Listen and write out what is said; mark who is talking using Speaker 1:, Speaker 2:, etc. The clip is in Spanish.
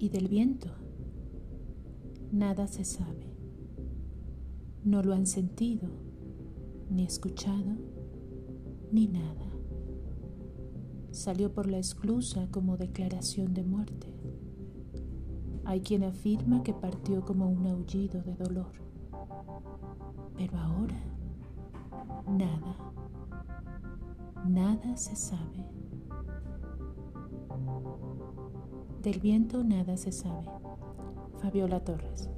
Speaker 1: Y del viento, nada se sabe. No lo han sentido, ni escuchado, ni nada. Salió por la esclusa como declaración de muerte. Hay quien afirma que partió como un aullido de dolor. Pero ahora, nada, nada se sabe. Del viento nada se sabe. Fabiola Torres.